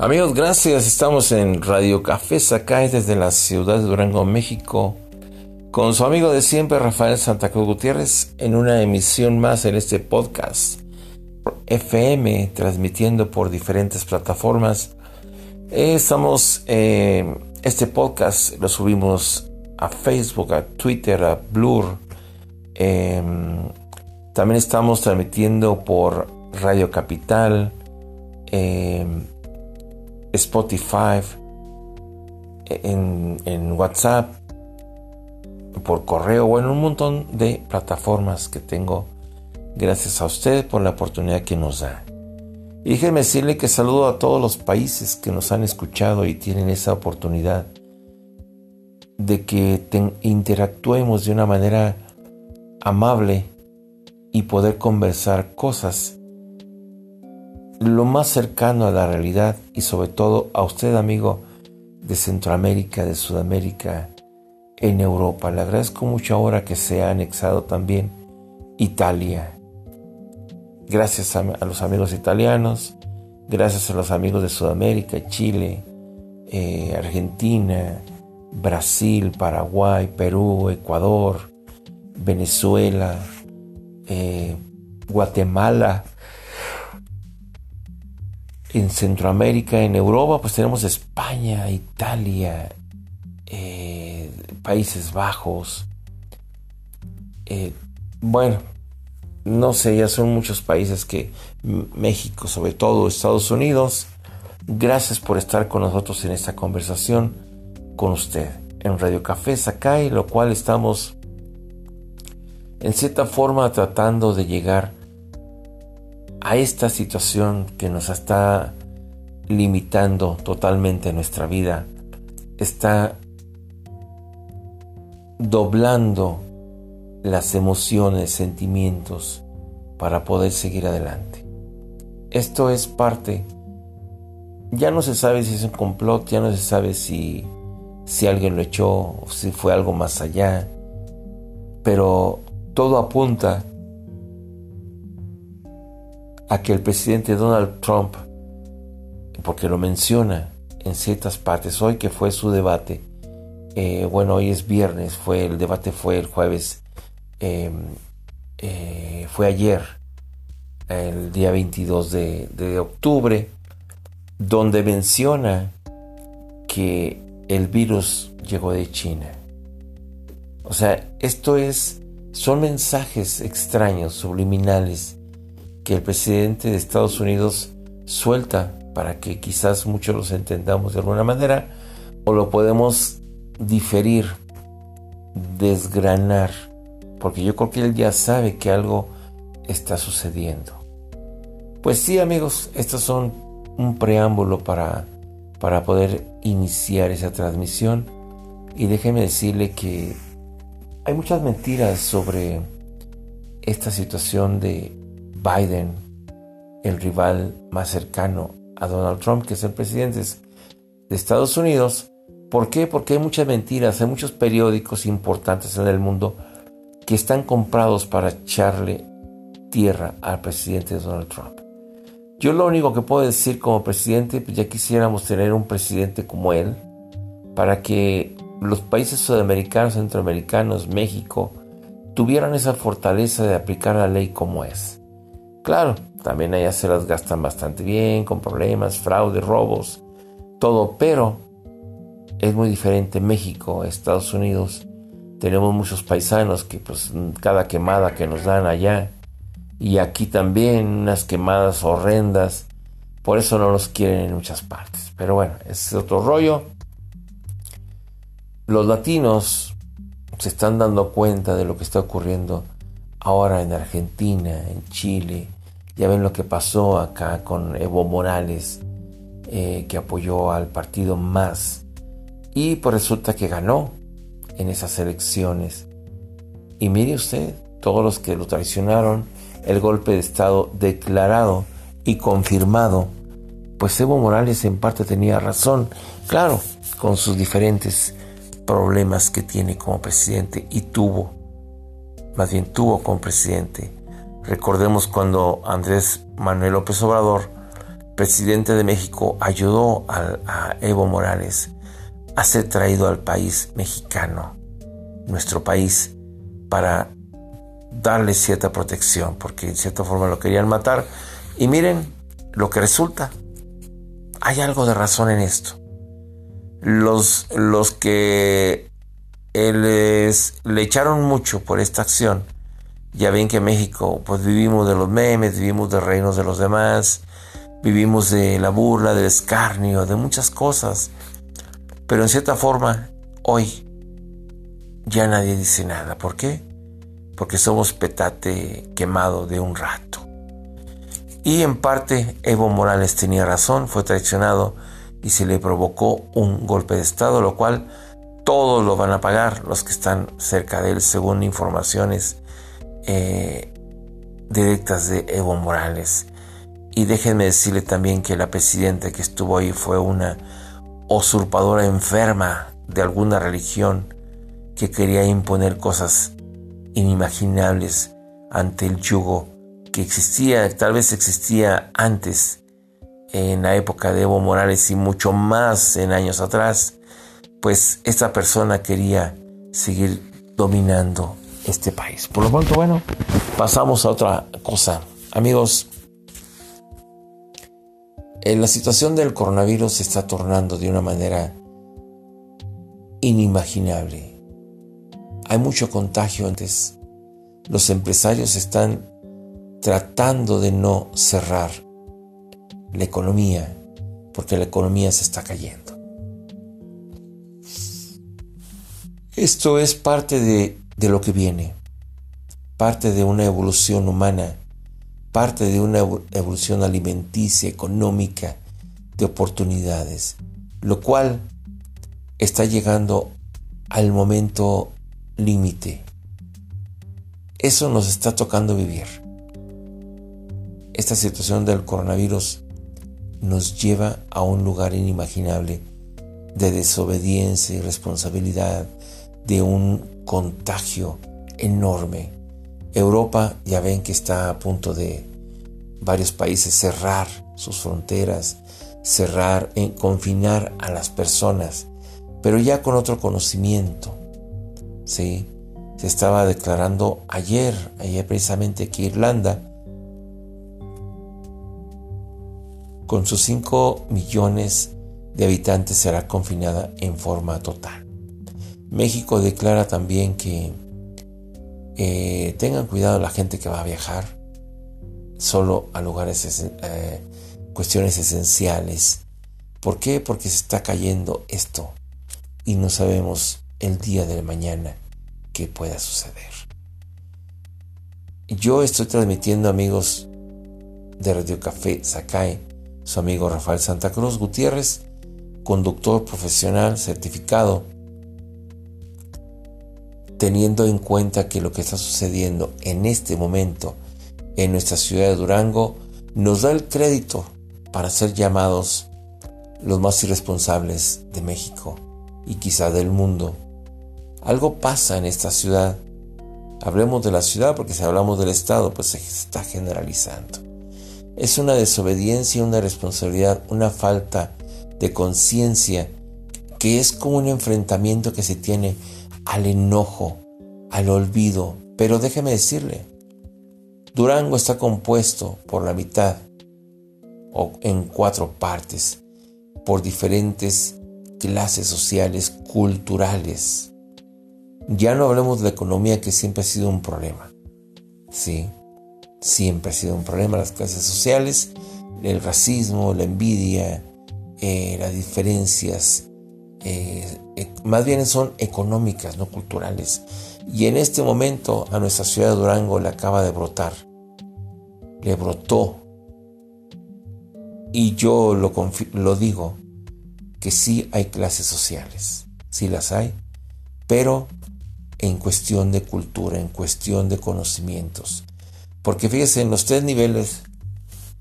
Amigos, gracias. Estamos en Radio Café Sacay desde la ciudad de Durango, México, con su amigo de siempre, Rafael Santa Cruz Gutiérrez, en una emisión más en este podcast. FM, transmitiendo por diferentes plataformas. Estamos, eh, este podcast lo subimos a Facebook, a Twitter, a Blur. Em, también estamos transmitiendo por Radio Capital. Eh, Spotify, en, WhatsApp, por correo o en un montón de plataformas que tengo. Gracias a usted por la oportunidad que nos da. Y déjeme decirle que saludo a todos los países que nos han escuchado y tienen esa oportunidad de que interactuemos de una manera amable y poder conversar cosas lo más cercano a la realidad y sobre todo a usted amigo de Centroamérica, de Sudamérica, en Europa. Le agradezco mucho ahora que se ha anexado también Italia. Gracias a, los amigos italianos, gracias a los amigos de Sudamérica, Chile, eh, Argentina, Brasil, Paraguay, Perú, Ecuador, Venezuela, eh, Guatemala, en Centroamérica, en Europa, pues tenemos España, Italia, eh, Países Bajos. Eh, bueno, no sé, ya son muchos países que México, sobre todo Estados Unidos. Gracias por estar con nosotros en esta conversación con usted en Radio Café Sakai, lo cual estamos en cierta forma tratando de llegar a esta situación que nos está limitando totalmente nuestra vida, está doblando las emociones, sentimientos para poder seguir adelante. Esto es parte, ya no se sabe si es un complot, ya no se sabe si, si alguien lo echó si fue algo más allá, pero todo apunta a que el presidente Donald Trump, porque lo menciona en ciertas partes, hoy que fue su debate, eh, bueno, hoy es viernes, fue el debate fue el jueves, em, eh, fue ayer, el día 22 de, de octubre, donde menciona que el virus llegó de China. O sea, esto es, son mensajes extraños, subliminales, que el presidente de Estados Unidos suelta para que quizás muchos los entendamos de alguna manera o lo podemos diferir, desgranar, porque yo creo que él ya sabe que algo está sucediendo. Pues sí amigos, estos son un preámbulo para, para poder iniciar esa transmisión y déjeme decirle que hay muchas mentiras sobre esta situación de Biden, el rival más cercano a Donald Trump, que es el presidente de Estados Unidos. ¿Por qué? Porque hay muchas mentiras, hay muchos periódicos importantes en el mundo que están comprados para echarle tierra al presidente Donald Trump. Yo lo único que puedo decir como presidente, pues ya quisiéramos tener un presidente como él, para que los países sudamericanos, centroamericanos, México, tuvieran esa fortaleza de aplicar la ley como es. Claro, también allá se las gastan bastante bien, con problemas, fraude, robos, todo, pero es muy diferente México, Estados Unidos. Tenemos muchos paisanos que pues cada quemada que nos dan allá y aquí también unas quemadas horrendas. Por eso no los quieren en muchas partes. Pero bueno, es otro rollo. Los latinos se están dando cuenta de lo que está ocurriendo ahora en Argentina, en Chile, ya ven lo que pasó acá con Evo Morales, eh, que apoyó al partido más. Y pues resulta que ganó en esas elecciones. Y mire usted, todos los que lo traicionaron, el golpe de Estado declarado y confirmado, pues Evo Morales en parte tenía razón, claro, con sus diferentes problemas que tiene como presidente y tuvo, más bien tuvo como presidente Recordemos cuando Andrés Manuel López Obrador presidente de México ayudó a, Evo Morales a ser traído al país mexicano, nuestro país, para darle cierta protección, porque en cierta forma lo querían matar. Y miren lo que resulta. Hay algo de razón en esto. Los, los que les, le echaron mucho por esta acción, ya ven que México pues vivimos de los memes, vivimos de reinos de los demás, vivimos de la burla, del escarnio, de muchas cosas. Pero en cierta forma, hoy ya nadie dice nada. ¿Por qué? Porque somos petate quemado de un rato. Y en parte Evo Morales tenía razón, fue traicionado y se le provocó un golpe de Estado, lo cual todos lo van a pagar los que están cerca de él, según informaciones eh, directas de Evo Morales. Y déjenme decirle también que la presidenta que estuvo ahí fue una usurpadora enferma de alguna religión que quería imponer cosas inimaginables ante el yugo que existía, tal vez existía antes, en la época de Evo Morales y mucho más en años atrás, pues esta persona quería seguir dominando este país. Por lo tanto, bueno, pasamos a otra cosa. Amigos, eh, la situación del coronavirus se está tornando de una manera inimaginable. Hay mucho contagio antes. Los empresarios están tratando de no cerrar la economía porque la economía se está cayendo. Esto es parte de de lo que viene, parte de una evolución humana, parte de una evolución alimenticia, económica, de oportunidades, lo cual está llegando al momento límite. Eso nos está tocando vivir. Esta situación del coronavirus nos lleva a un lugar inimaginable de desobediencia y responsabilidad, de un contagio enorme. Europa ya ven que está a punto de varios países cerrar sus fronteras, cerrar, en confinar a las personas, pero ya con otro conocimiento. ¿sí? Se estaba declarando ayer, ayer precisamente que Irlanda, con sus 5 millones de habitantes, será confinada en forma total. México declara también que eh, tengan cuidado la gente que va a viajar solo a lugares, eh, cuestiones esenciales. ¿Por qué? Porque se está cayendo esto y no sabemos el día de mañana qué pueda suceder. Yo estoy transmitiendo amigos de Radio Café Sacae, su amigo Rafael Santa Cruz Gutiérrez, conductor profesional certificado teniendo en cuenta que lo que está sucediendo en este momento en nuestra ciudad de Durango nos da el crédito para ser llamados los más irresponsables de México y quizá del mundo. Algo pasa en esta ciudad. Hablemos de la ciudad porque si hablamos del Estado pues se está generalizando. Es una desobediencia, una responsabilidad, una falta de conciencia que es como un enfrentamiento que se tiene al enojo, al olvido. Pero déjeme decirle, Durango está compuesto por la mitad o en cuatro partes por diferentes clases sociales, culturales. Ya no hablemos de la economía que siempre ha sido un problema. Sí, siempre ha sido un problema las clases sociales, el racismo, la envidia, eh, las diferencias eh, eh, más bien son económicas, no culturales. Y en este momento a nuestra ciudad de Durango le acaba de brotar, le brotó. Y yo lo, lo digo, que sí hay clases sociales, sí las hay, pero en cuestión de cultura, en cuestión de conocimientos. Porque fíjese, en los tres niveles,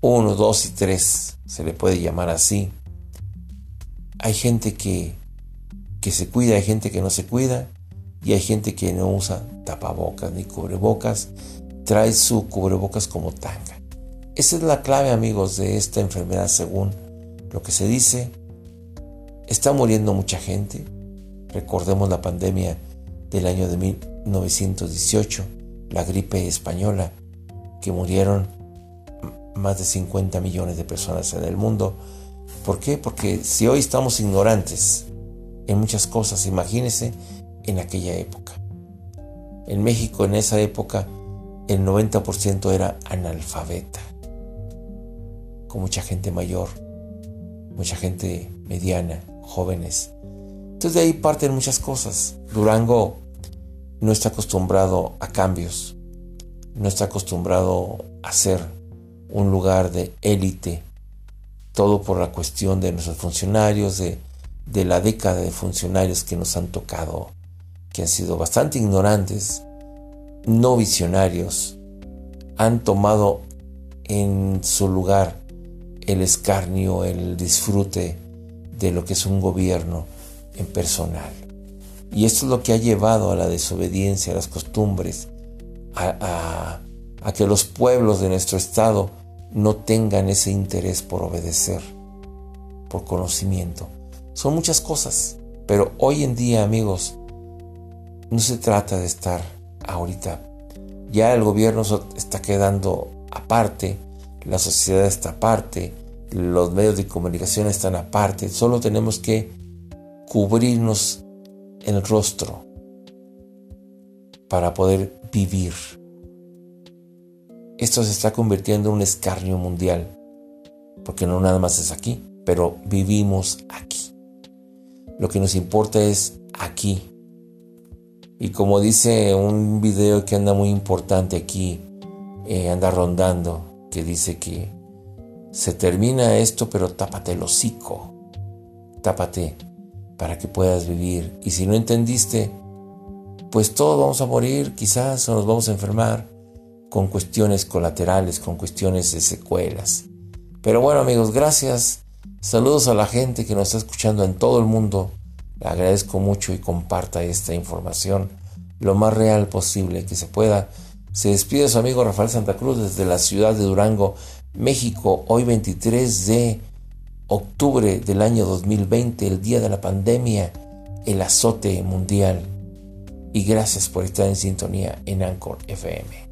uno, dos y tres, se le puede llamar así, hay gente que que se cuida, hay gente que no se cuida y hay gente que no usa tapabocas ni cubrebocas, trae su cubrebocas como tanga. Esa es la clave, amigos, de esta enfermedad según lo que se dice. Está muriendo mucha gente. Recordemos la pandemia del año de 1918, la gripe española, que murieron más de 50 millones de personas en el mundo. ¿Por qué? Porque si hoy estamos ignorantes en muchas cosas, imagínense en aquella época. En México en esa época el 90% era analfabeta, con mucha gente mayor, mucha gente mediana, jóvenes. Entonces de ahí parten muchas cosas. Durango no está acostumbrado a cambios, no está acostumbrado a ser un lugar de élite, todo por la cuestión de nuestros funcionarios, de, de la década de funcionarios que nos han tocado, que han sido bastante ignorantes, no visionarios, han tomado en su lugar el escarnio, el disfrute de lo que es un gobierno en personal. Y esto es lo que ha llevado a la desobediencia, a las costumbres, a, que los pueblos de nuestro estado no tengan ese interés por obedecer, por conocimiento. Son muchas cosas, pero hoy en día, amigos, no se trata de estar ahorita. Ya el gobierno está quedando aparte, la sociedad está aparte, los medios de comunicación están aparte, solo tenemos que cubrirnos el rostro para poder vivir. Esto se está convirtiendo en un escarnio mundial, porque no nada más es aquí, pero vivimos aquí. Lo que nos importa es aquí. Y como dice un video que anda muy importante aquí, eh, anda rondando, que dice que se termina esto, pero tápate el hocico, tápate para que puedas vivir. Y si no entendiste, pues todos vamos a morir, quizás, o nos vamos a enfermar con cuestiones colaterales, con cuestiones de secuelas. Pero bueno amigos, gracias. Saludos a la gente que nos está escuchando en todo el mundo. Le agradezco mucho y comparta esta información lo más real posible que se pueda. Se despide su amigo Rafael Santa Cruz desde la ciudad de Durango, México, hoy 23 de octubre del año 2020, el día de la pandemia, el azote mundial. Y gracias por estar en sintonía en Anchor FM.